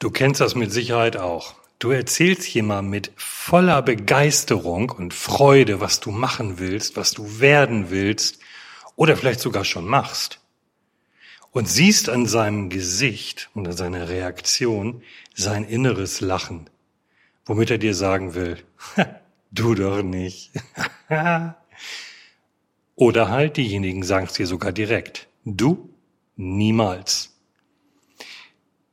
Du kennst das mit Sicherheit auch. Du erzählst jemandem mit voller Begeisterung und Freude, was du machen willst, was du werden willst oder vielleicht sogar schon machst. Und siehst an seinem Gesicht und an seiner Reaktion sein inneres Lachen, womit er dir sagen will, du doch nicht. oder halt diejenigen sagen es dir sogar direkt, du niemals.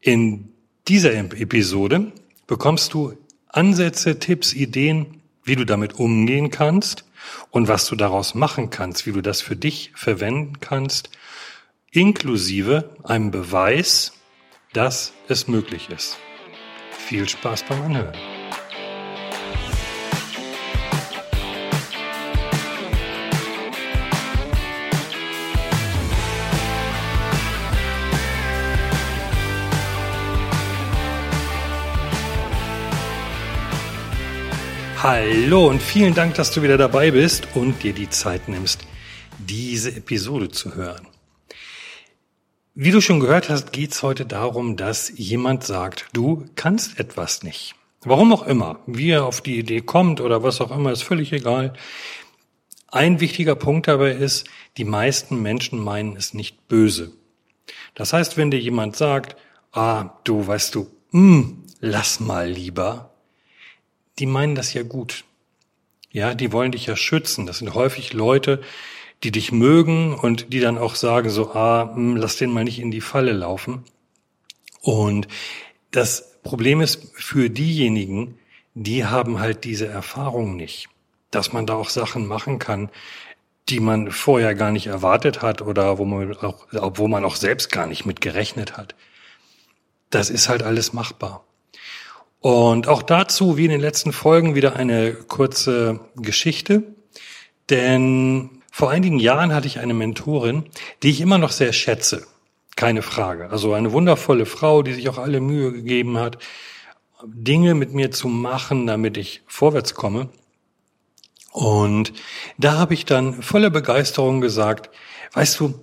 In dieser Episode bekommst du Ansätze, Tipps, Ideen, wie du damit umgehen kannst und was du daraus machen kannst, wie du das für dich verwenden kannst, inklusive einem Beweis, dass es möglich ist. Viel Spaß beim Anhören. Hallo und vielen Dank, dass du wieder dabei bist und dir die Zeit nimmst, diese Episode zu hören. Wie du schon gehört hast, geht es heute darum, dass jemand sagt, du kannst etwas nicht. Warum auch immer, wie er auf die Idee kommt oder was auch immer, ist völlig egal. Ein wichtiger Punkt dabei ist, die meisten Menschen meinen es nicht böse. Das heißt, wenn dir jemand sagt, ah, du weißt du, mm, lass mal lieber, die meinen das ja gut. Ja, die wollen dich ja schützen. Das sind häufig Leute, die dich mögen und die dann auch sagen so, ah, hm, lass den mal nicht in die Falle laufen. Und das Problem ist für diejenigen, die haben halt diese Erfahrung nicht, dass man da auch Sachen machen kann, die man vorher gar nicht erwartet hat oder wo man auch, wo man auch selbst gar nicht mit gerechnet hat. Das ist halt alles machbar. Und auch dazu, wie in den letzten Folgen, wieder eine kurze Geschichte. Denn vor einigen Jahren hatte ich eine Mentorin, die ich immer noch sehr schätze. Keine Frage. Also eine wundervolle Frau, die sich auch alle Mühe gegeben hat, Dinge mit mir zu machen, damit ich vorwärts komme. Und da habe ich dann voller Begeisterung gesagt, weißt du,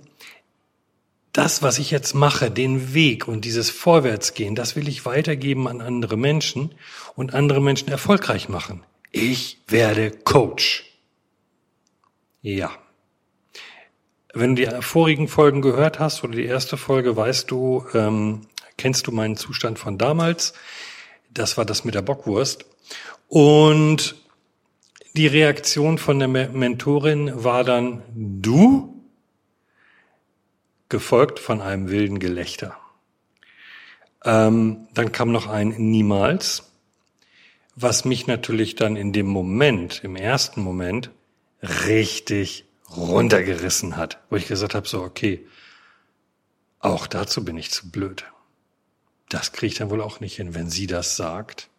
das, was ich jetzt mache, den Weg und dieses Vorwärtsgehen, das will ich weitergeben an andere Menschen und andere Menschen erfolgreich machen. Ich werde Coach. Ja. Wenn du die vorigen Folgen gehört hast oder die erste Folge, weißt du, ähm, kennst du meinen Zustand von damals. Das war das mit der Bockwurst. Und die Reaktion von der Mentorin war dann, du? Gefolgt von einem wilden Gelächter. Ähm, dann kam noch ein Niemals, was mich natürlich dann in dem Moment, im ersten Moment, richtig runtergerissen hat, wo ich gesagt habe, so, okay, auch dazu bin ich zu blöd. Das kriege ich dann wohl auch nicht hin, wenn sie das sagt.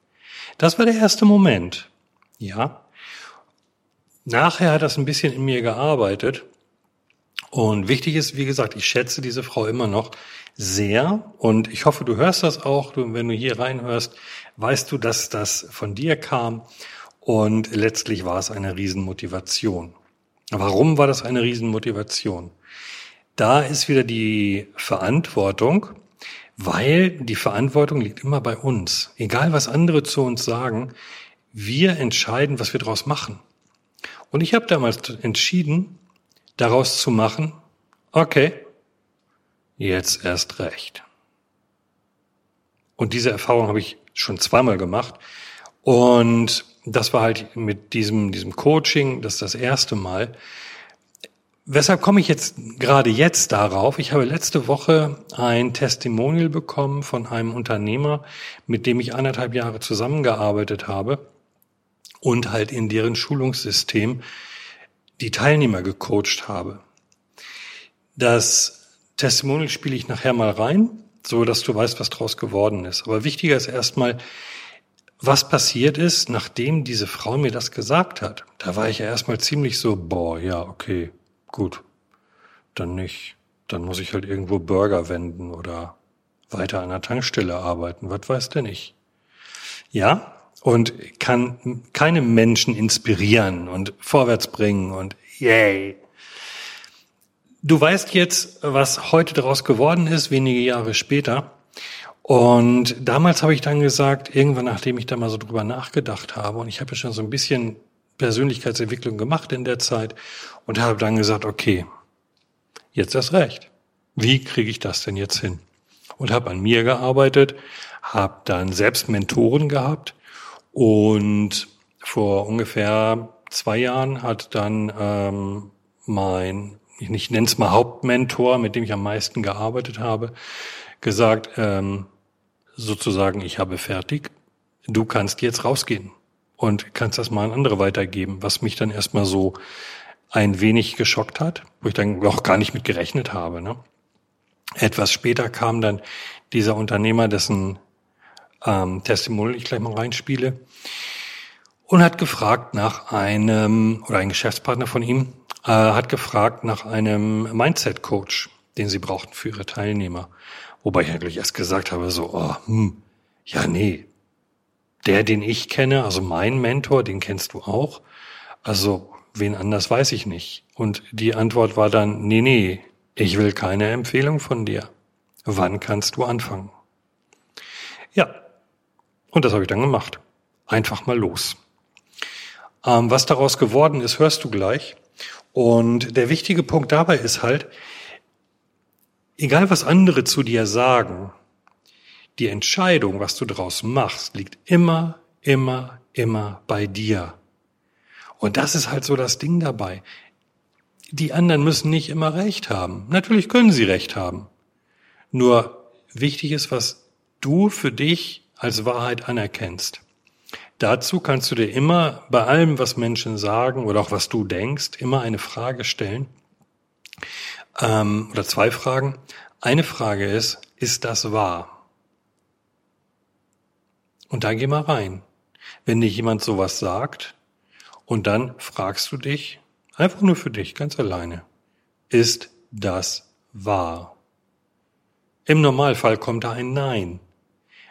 Das war der erste Moment. Ja. Nachher hat das ein bisschen in mir gearbeitet und wichtig ist, wie gesagt, ich schätze diese Frau immer noch sehr und ich hoffe, du hörst das auch. Du, wenn du hier reinhörst, weißt du, dass das von dir kam und letztlich war es eine Riesenmotivation. Warum war das eine Riesenmotivation? Da ist wieder die Verantwortung, weil die Verantwortung liegt immer bei uns. Egal was andere zu uns sagen, wir entscheiden, was wir daraus machen. Und ich habe damals entschieden, daraus zu machen, okay, jetzt erst recht. Und diese Erfahrung habe ich schon zweimal gemacht. Und das war halt mit diesem, diesem Coaching, das ist das erste Mal. Weshalb komme ich jetzt gerade jetzt darauf? Ich habe letzte Woche ein Testimonial bekommen von einem Unternehmer, mit dem ich anderthalb Jahre zusammengearbeitet habe und halt in deren Schulungssystem die Teilnehmer gecoacht habe. Das Testimonial spiele ich nachher mal rein, so dass du weißt, was draus geworden ist. Aber wichtiger ist erstmal, was passiert ist, nachdem diese Frau mir das gesagt hat. Da war ich ja erstmal ziemlich so, boah, ja, okay, gut, dann nicht. Dann muss ich halt irgendwo Burger wenden oder weiter an der Tankstelle arbeiten, was weiß denn ich. Ja, und kann keine Menschen inspirieren und vorwärts bringen und yay. Du weißt jetzt, was heute daraus geworden ist, wenige Jahre später. Und damals habe ich dann gesagt, irgendwann nachdem ich da mal so drüber nachgedacht habe, und ich habe ja schon so ein bisschen Persönlichkeitsentwicklung gemacht in der Zeit und habe dann gesagt, okay, jetzt erst recht. Wie kriege ich das denn jetzt hin? Und habe an mir gearbeitet, habe dann selbst Mentoren gehabt und vor ungefähr zwei Jahren hat dann ähm, mein, ich nenne es mal Hauptmentor, mit dem ich am meisten gearbeitet habe, gesagt, ähm, sozusagen, ich habe fertig, du kannst jetzt rausgehen und kannst das mal an andere weitergeben, was mich dann erstmal so ein wenig geschockt hat, wo ich dann auch gar nicht mit gerechnet habe. Ne? Etwas später kam dann dieser Unternehmer, dessen ähm, Testimonial ich gleich mal reinspiele, und hat gefragt nach einem, oder ein Geschäftspartner von ihm, äh, hat gefragt nach einem Mindset-Coach, den sie brauchten für ihre Teilnehmer. Wobei ich eigentlich erst gesagt habe, so, oh, hm, ja, nee. Der, den ich kenne, also mein Mentor, den kennst du auch. Also, wen anders weiß ich nicht. Und die Antwort war dann, nee, nee, ich will keine Empfehlung von dir. Wann kannst du anfangen? Ja. Und das habe ich dann gemacht. Einfach mal los. Ähm, was daraus geworden ist, hörst du gleich. Und der wichtige Punkt dabei ist halt, Egal was andere zu dir sagen, die Entscheidung, was du daraus machst, liegt immer, immer, immer bei dir. Und das ist halt so das Ding dabei. Die anderen müssen nicht immer recht haben. Natürlich können sie recht haben. Nur wichtig ist, was du für dich als Wahrheit anerkennst. Dazu kannst du dir immer bei allem, was Menschen sagen oder auch was du denkst, immer eine Frage stellen ähm, oder zwei Fragen. Eine Frage ist, ist das wahr? Und da geh mal rein. Wenn dir jemand sowas sagt, und dann fragst du dich, einfach nur für dich, ganz alleine, ist das wahr? Im Normalfall kommt da ein Nein.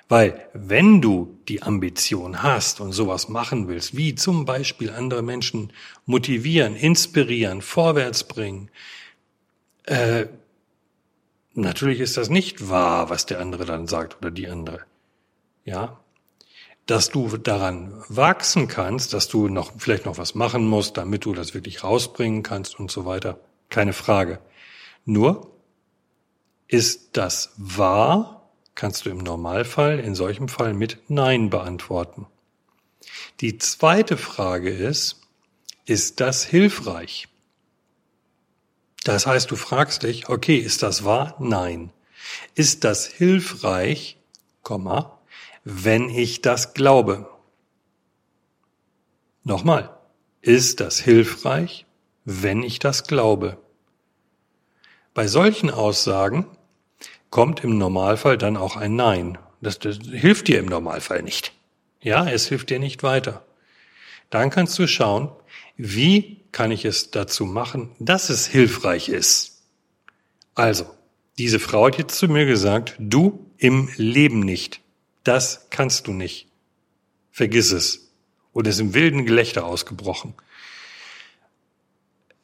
Weil wenn du die Ambition hast und sowas machen willst, wie zum Beispiel andere Menschen motivieren, inspirieren, vorwärts bringen, äh, natürlich ist das nicht wahr, was der andere dann sagt oder die andere. Ja, dass du daran wachsen kannst, dass du noch vielleicht noch was machen musst, damit du das wirklich rausbringen kannst und so weiter. Keine Frage. Nur ist das wahr, kannst du im Normalfall in solchem Fall mit Nein beantworten. Die zweite Frage ist, ist das hilfreich? Das heißt, du fragst dich, okay, ist das wahr? Nein. Ist das hilfreich, Komma, wenn ich das glaube? Nochmal, ist das hilfreich, wenn ich das glaube? Bei solchen Aussagen kommt im Normalfall dann auch ein Nein. Das, das hilft dir im Normalfall nicht. Ja, es hilft dir nicht weiter. Dann kannst du schauen, wie kann ich es dazu machen, dass es hilfreich ist? Also, diese Frau hat jetzt zu mir gesagt, du im Leben nicht. Das kannst du nicht. Vergiss es. Und ist im wilden Gelächter ausgebrochen.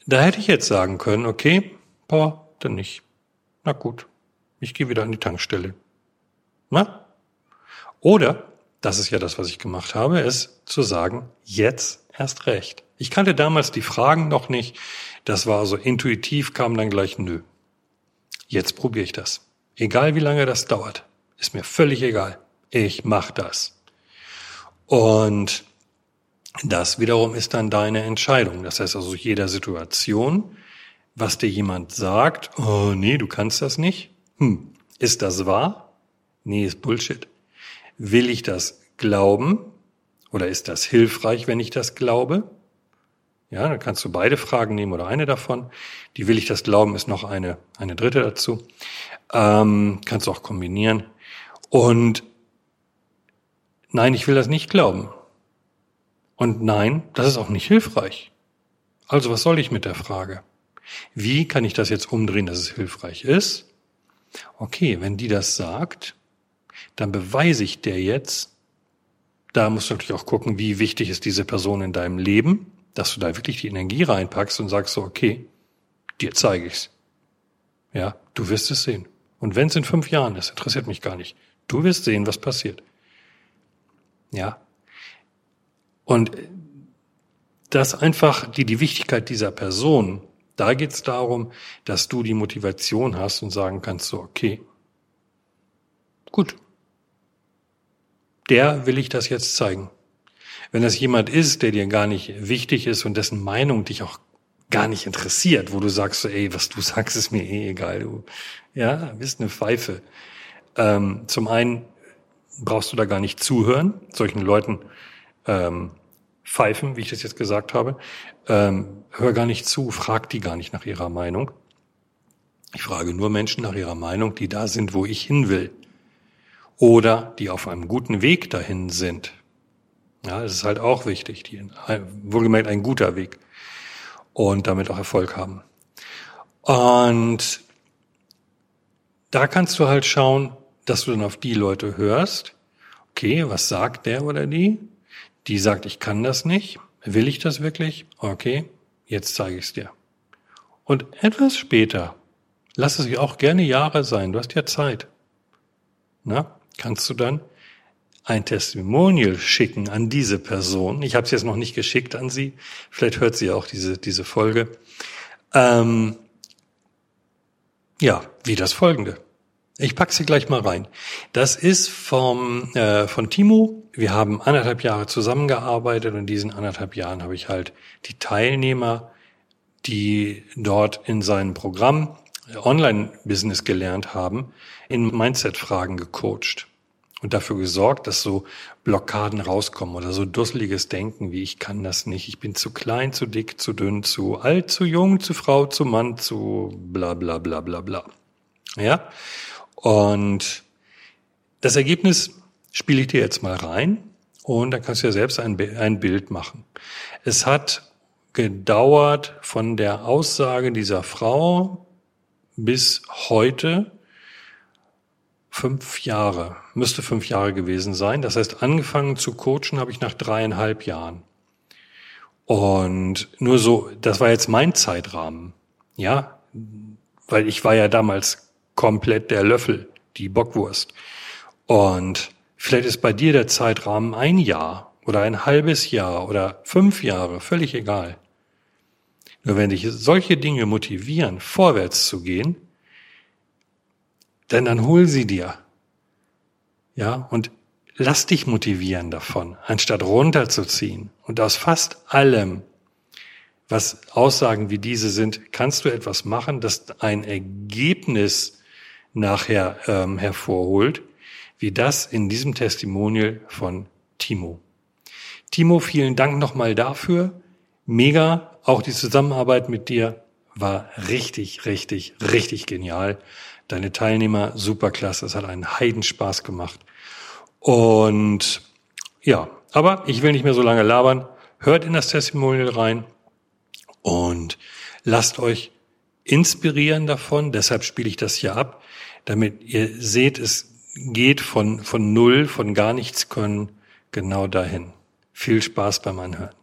Da hätte ich jetzt sagen können, okay, boah, dann nicht. Na gut, ich gehe wieder an die Tankstelle. Na? Oder, das ist ja das, was ich gemacht habe, ist zu sagen, jetzt erst recht. Ich kannte damals die Fragen noch nicht. Das war so intuitiv, kam dann gleich nö. Jetzt probiere ich das. Egal wie lange das dauert. Ist mir völlig egal. Ich mach das. Und das wiederum ist dann deine Entscheidung. Das heißt also jeder Situation, was dir jemand sagt, oh nee, du kannst das nicht. Hm, ist das wahr? Nee, ist Bullshit. Will ich das glauben? Oder ist das hilfreich, wenn ich das glaube? Ja, dann kannst du beide Fragen nehmen oder eine davon. Die will ich das glauben, ist noch eine, eine dritte dazu. Ähm, kannst du auch kombinieren. Und nein, ich will das nicht glauben. Und nein, das ist auch nicht hilfreich. Also was soll ich mit der Frage? Wie kann ich das jetzt umdrehen, dass es hilfreich ist? Okay, wenn die das sagt, dann beweise ich der jetzt, da musst du natürlich auch gucken, wie wichtig ist diese Person in deinem Leben dass du da wirklich die Energie reinpackst und sagst so, okay, dir zeige ich's. Ja, du wirst es sehen. Und wenn es in fünf Jahren ist, interessiert mich gar nicht. Du wirst sehen, was passiert. Ja. Und das einfach die, die Wichtigkeit dieser Person, da geht es darum, dass du die Motivation hast und sagen kannst, so, okay, gut, der will ich das jetzt zeigen. Wenn das jemand ist, der dir gar nicht wichtig ist und dessen Meinung dich auch gar nicht interessiert, wo du sagst so, ey, was du sagst, ist mir eh egal, du, ja, bist eine Pfeife. Ähm, zum einen brauchst du da gar nicht zuhören, solchen Leuten ähm, pfeifen, wie ich das jetzt gesagt habe. Ähm, hör gar nicht zu, frag die gar nicht nach ihrer Meinung. Ich frage nur Menschen nach ihrer Meinung, die da sind, wo ich hin will. Oder die auf einem guten Weg dahin sind. Ja, das ist halt auch wichtig. Die, wohlgemerkt ein guter Weg. Und damit auch Erfolg haben. Und da kannst du halt schauen, dass du dann auf die Leute hörst. Okay, was sagt der oder die? Die sagt, ich kann das nicht. Will ich das wirklich? Okay, jetzt zeige ich es dir. Und etwas später, lass es auch gerne Jahre sein, du hast ja Zeit. Na, kannst du dann ein Testimonial schicken an diese Person. Ich habe es jetzt noch nicht geschickt an sie. Vielleicht hört sie auch diese, diese Folge. Ähm, ja, wie das folgende. Ich pack sie gleich mal rein. Das ist vom, äh, von Timo. Wir haben anderthalb Jahre zusammengearbeitet und in diesen anderthalb Jahren habe ich halt die Teilnehmer, die dort in seinem Programm Online-Business gelernt haben, in Mindset-Fragen gecoacht und dafür gesorgt, dass so Blockaden rauskommen oder so dusseliges Denken wie ich kann das nicht, ich bin zu klein, zu dick, zu dünn, zu alt, zu jung, zu Frau, zu Mann, zu bla bla bla bla bla. Ja? Und das Ergebnis spiele ich dir jetzt mal rein und dann kannst du ja selbst ein, ein Bild machen. Es hat gedauert von der Aussage dieser Frau bis heute fünf Jahre, müsste fünf Jahre gewesen sein. Das heißt, angefangen zu coachen habe ich nach dreieinhalb Jahren. Und nur so, das war jetzt mein Zeitrahmen. Ja, weil ich war ja damals komplett der Löffel, die Bockwurst. Und vielleicht ist bei dir der Zeitrahmen ein Jahr oder ein halbes Jahr oder fünf Jahre, völlig egal. Nur wenn dich solche Dinge motivieren, vorwärts zu gehen, denn dann hol sie dir. Ja, und lass dich motivieren davon, anstatt runterzuziehen. Und aus fast allem was Aussagen wie diese sind, kannst du etwas machen, das ein Ergebnis nachher ähm, hervorholt, wie das in diesem Testimonial von Timo. Timo, vielen Dank nochmal dafür. Mega. Auch die Zusammenarbeit mit dir war richtig, richtig, richtig genial. Deine Teilnehmer superklasse. Es hat einen Heidenspaß gemacht. Und ja, aber ich will nicht mehr so lange labern. Hört in das Testimonial rein und lasst euch inspirieren davon. Deshalb spiele ich das hier ab, damit ihr seht, es geht von, von Null, von gar nichts können, genau dahin. Viel Spaß beim Anhören.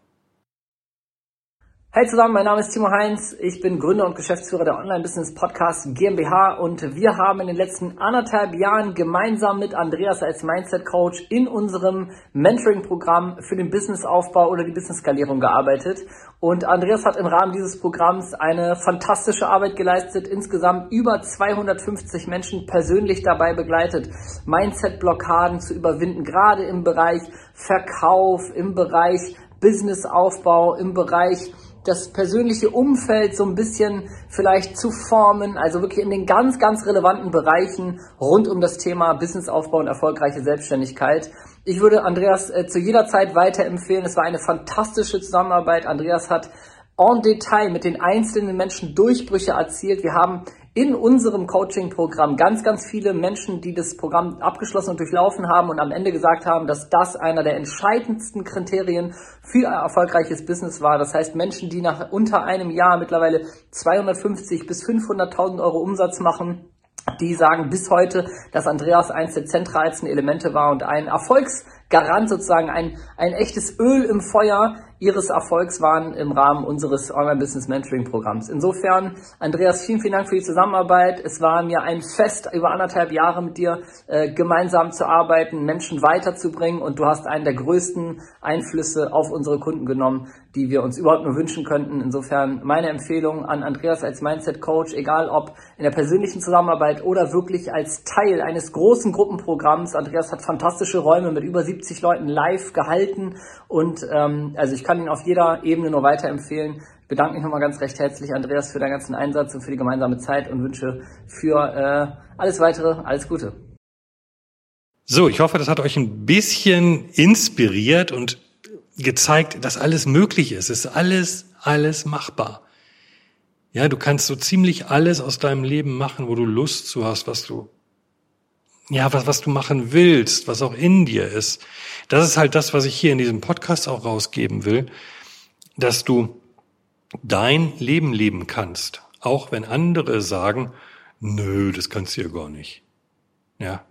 Hey zusammen, mein Name ist Timo Heinz. Ich bin Gründer und Geschäftsführer der Online-Business Podcast GmbH und wir haben in den letzten anderthalb Jahren gemeinsam mit Andreas als Mindset Coach in unserem Mentoring-Programm für den Businessaufbau oder die Business-Skalierung gearbeitet. Und Andreas hat im Rahmen dieses Programms eine fantastische Arbeit geleistet, insgesamt über 250 Menschen persönlich dabei begleitet, Mindset-Blockaden zu überwinden, gerade im Bereich Verkauf, im Bereich Businessaufbau, im Bereich das persönliche Umfeld so ein bisschen vielleicht zu formen, also wirklich in den ganz, ganz relevanten Bereichen rund um das Thema Businessaufbau und erfolgreiche Selbstständigkeit. Ich würde Andreas äh, zu jeder Zeit weiterempfehlen. Es war eine fantastische Zusammenarbeit. Andreas hat en Detail mit den einzelnen Menschen Durchbrüche erzielt. Wir haben in unserem Coaching-Programm ganz, ganz viele Menschen, die das Programm abgeschlossen und durchlaufen haben und am Ende gesagt haben, dass das einer der entscheidendsten Kriterien für ein erfolgreiches Business war. Das heißt, Menschen, die nach unter einem Jahr mittlerweile 250 bis 500.000 Euro Umsatz machen, die sagen bis heute, dass Andreas eins der zentralsten Elemente war und ein Erfolgs Garant sozusagen, ein, ein echtes Öl im Feuer Ihres Erfolgs waren im Rahmen unseres Online-Business-Mentoring-Programms. Insofern, Andreas, vielen, vielen Dank für die Zusammenarbeit. Es war mir ein Fest, über anderthalb Jahre mit dir äh, gemeinsam zu arbeiten, Menschen weiterzubringen und du hast einen der größten Einflüsse auf unsere Kunden genommen, die wir uns überhaupt nur wünschen könnten. Insofern meine Empfehlung an Andreas als Mindset-Coach, egal ob in der persönlichen Zusammenarbeit oder wirklich als Teil eines großen Gruppenprogramms. Andreas hat fantastische Räume mit über 70 Leuten live gehalten und ähm, also ich kann ihn auf jeder Ebene nur weiterempfehlen. Ich bedanke mich nochmal ganz recht herzlich, Andreas, für deinen ganzen Einsatz und für die gemeinsame Zeit und wünsche für äh, alles weitere alles Gute. So, ich hoffe, das hat euch ein bisschen inspiriert und gezeigt, dass alles möglich ist. Es ist alles, alles machbar. Ja, du kannst so ziemlich alles aus deinem Leben machen, wo du Lust zu hast, was du, ja, was, was du machen willst, was auch in dir ist. Das ist halt das, was ich hier in diesem Podcast auch rausgeben will, dass du dein Leben leben kannst, auch wenn andere sagen, nö, das kannst du ja gar nicht. Ja.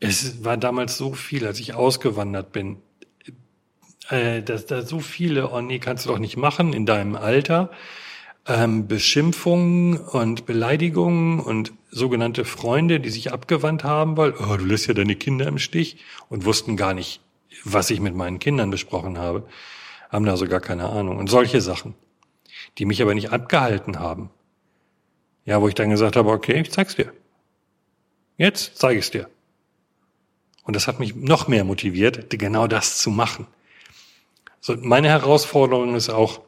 Es war damals so viel, als ich ausgewandert bin, äh, dass da so viele, oh nee, kannst du doch nicht machen in deinem Alter, ähm, Beschimpfungen und Beleidigungen und sogenannte Freunde, die sich abgewandt haben, weil, oh, du lässt ja deine Kinder im Stich und wussten gar nicht, was ich mit meinen Kindern besprochen habe, haben da so gar keine Ahnung. Und solche Sachen, die mich aber nicht abgehalten haben. Ja, wo ich dann gesagt habe, okay, ich zeig's dir. Jetzt zeige ich's dir. Und das hat mich noch mehr motiviert, genau das zu machen. So, meine Herausforderung ist auch,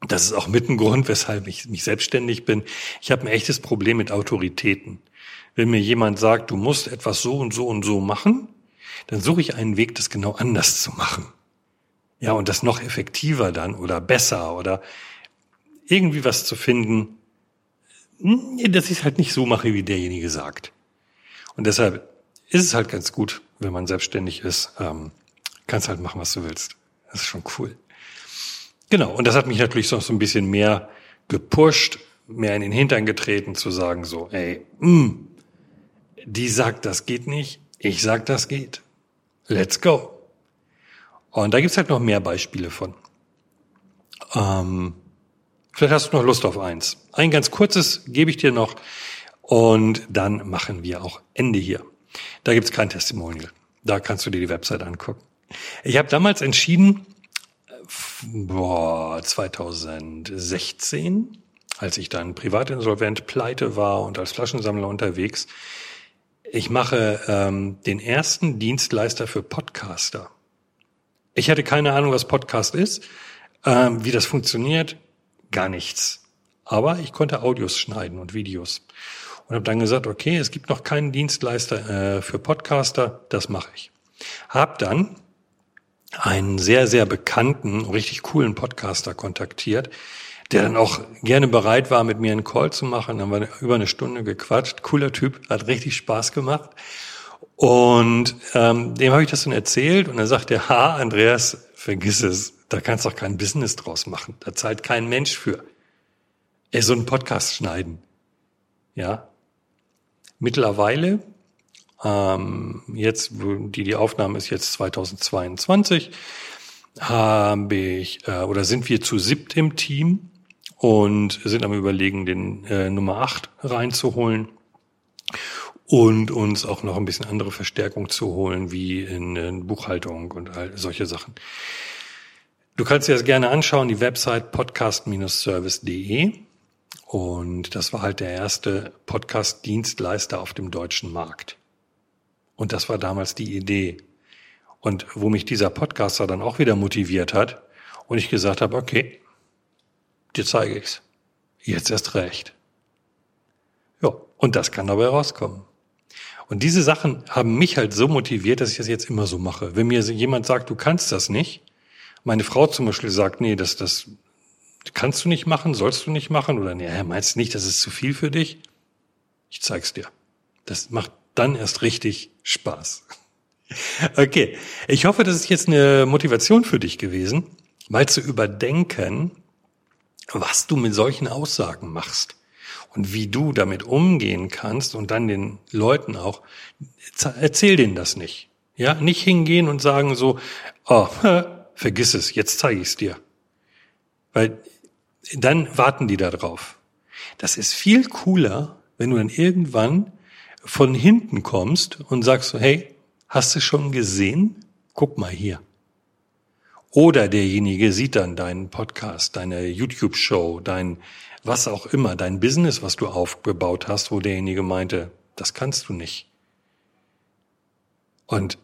das ist auch mit ein Grund, weshalb ich mich selbstständig bin. Ich habe ein echtes Problem mit Autoritäten. Wenn mir jemand sagt, du musst etwas so und so und so machen, dann suche ich einen Weg, das genau anders zu machen. Ja, und das noch effektiver dann oder besser oder irgendwie was zu finden, hm, dass ich es halt nicht so mache, wie derjenige sagt. Und deshalb ist es halt ganz gut, wenn man selbstständig ist, ähm, kannst halt machen, was du willst. Das ist schon cool. Genau, und das hat mich natürlich so ein bisschen mehr gepusht, mehr in den Hintern getreten, zu sagen so, ey, mh, hm, die sagt, das geht nicht, ich sag, das geht. Let's go. Und da gibt's halt noch mehr Beispiele von. Ähm, vielleicht hast du noch Lust auf eins. Ein ganz kurzes gebe ich dir noch und dann machen wir auch Ende hier. Da gibt's kein Testimonial. Da kannst du dir die Website angucken. Ich habe damals entschieden, boah, 2016, als ich dann privatinsolvent pleite war und als Flaschensammler unterwegs, ich mache ähm, den ersten Dienstleister für Podcaster. Ich hatte keine Ahnung, was Podcast ist, ähm, wie das funktioniert, gar nichts. Aber ich konnte Audios schneiden und Videos. Und habe dann gesagt, okay, es gibt noch keinen Dienstleister äh, für Podcaster, das mache ich. Hab dann einen sehr, sehr bekannten, richtig coolen Podcaster kontaktiert, der dann auch gerne bereit war, mit mir einen Call zu machen. Dann haben wir über eine Stunde gequatscht. Cooler Typ, hat richtig Spaß gemacht. Und ähm, dem habe ich das dann erzählt und er sagt er, ha, Andreas, vergiss es, da kannst du doch kein Business draus machen. Da zahlt kein Mensch für. Er so einen Podcast schneiden. Ja. Mittlerweile, ähm, jetzt, die, die Aufnahme ist jetzt 2022, habe ich, äh, oder sind wir zu siebt im Team und sind am überlegen, den äh, Nummer 8 reinzuholen und uns auch noch ein bisschen andere Verstärkung zu holen, wie in, in Buchhaltung und all solche Sachen. Du kannst dir das gerne anschauen, die Website podcast-service.de. Und das war halt der erste Podcast-Dienstleister auf dem deutschen Markt. Und das war damals die Idee. Und wo mich dieser Podcaster dann auch wieder motiviert hat und ich gesagt habe, okay, dir zeige ich's. Jetzt erst recht. Ja, und das kann dabei rauskommen. Und diese Sachen haben mich halt so motiviert, dass ich das jetzt immer so mache. Wenn mir jemand sagt, du kannst das nicht, meine Frau zum Beispiel sagt, nee, das, das kannst du nicht machen, sollst du nicht machen, oder nee, meinst du nicht, das ist zu viel für dich? Ich zeig's dir. Das macht dann erst richtig Spaß. Okay, ich hoffe, das ist jetzt eine Motivation für dich gewesen, mal zu überdenken, was du mit solchen Aussagen machst und wie du damit umgehen kannst und dann den Leuten auch, erzähl denen das nicht. Ja, nicht hingehen und sagen so, oh, vergiss es, jetzt zeige ich es dir. Weil dann warten die da drauf. Das ist viel cooler, wenn du dann irgendwann von hinten kommst und sagst so, hey, hast du schon gesehen? Guck mal hier. Oder derjenige sieht dann deinen Podcast, deine YouTube-Show, dein was auch immer, dein Business, was du aufgebaut hast, wo derjenige meinte, das kannst du nicht. Und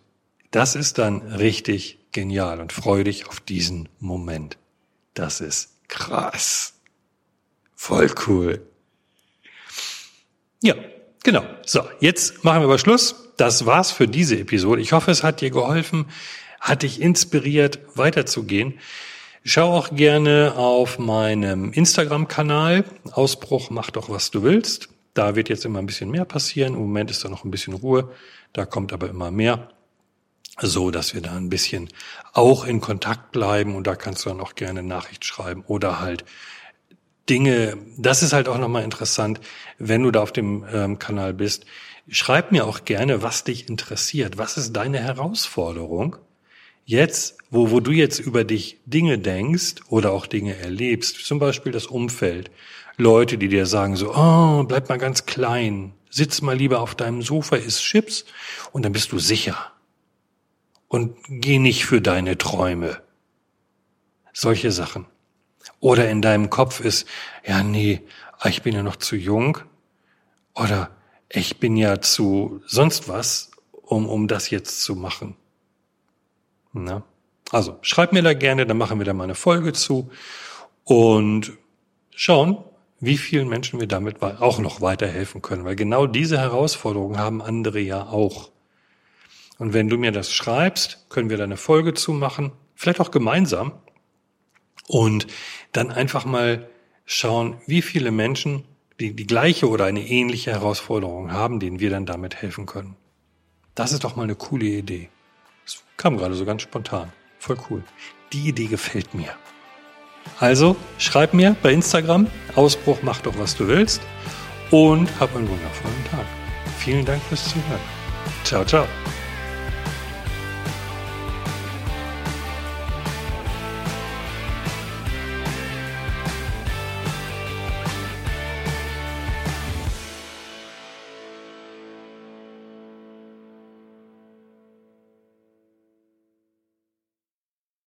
das ist dann richtig genial und freu dich auf diesen Moment. Das ist krass. Voll cool. Ja, genau. So, jetzt machen wir aber Schluss. Das war's für diese Episode. Ich hoffe, es hat dir geholfen, hat dich inspiriert, weiterzugehen. Schau auch gerne auf meinem Instagram-Kanal. Ausbruch, mach doch, was du willst. Da wird jetzt immer ein bisschen mehr passieren. Im Moment ist da noch ein bisschen Ruhe. Da kommt aber immer mehr. So, dass wir da ein bisschen auch in Kontakt bleiben. Und da kannst du dann auch gerne Nachricht schreiben oder halt Dinge, das ist halt auch nochmal interessant, wenn du da auf dem ähm, Kanal bist. Schreib mir auch gerne, was dich interessiert. Was ist deine Herausforderung? Jetzt, wo, wo du jetzt über dich Dinge denkst oder auch Dinge erlebst, zum Beispiel das Umfeld, Leute, die dir sagen so, oh, bleib mal ganz klein, sitz mal lieber auf deinem Sofa, isst Chips und dann bist du sicher. Und geh nicht für deine Träume. Solche Sachen. Oder in deinem Kopf ist, ja, nee, ich bin ja noch zu jung. Oder ich bin ja zu sonst was, um, um das jetzt zu machen. Na? Also, schreib mir da gerne, dann machen wir da mal eine Folge zu und schauen, wie vielen Menschen wir damit auch noch weiterhelfen können, weil genau diese Herausforderungen haben andere ja auch. Und wenn du mir das schreibst, können wir da eine Folge zu machen, vielleicht auch gemeinsam, und dann einfach mal schauen, wie viele Menschen die die gleiche oder eine ähnliche Herausforderung haben, denen wir dann damit helfen können. Das ist doch mal eine coole Idee. Das kam gerade so ganz spontan. Voll cool. Die Idee gefällt mir. Also schreib mir bei Instagram, Ausbruch, mach doch was du willst und hab einen wundervollen Tag. Vielen Dank fürs Zuhören. Ciao, ciao.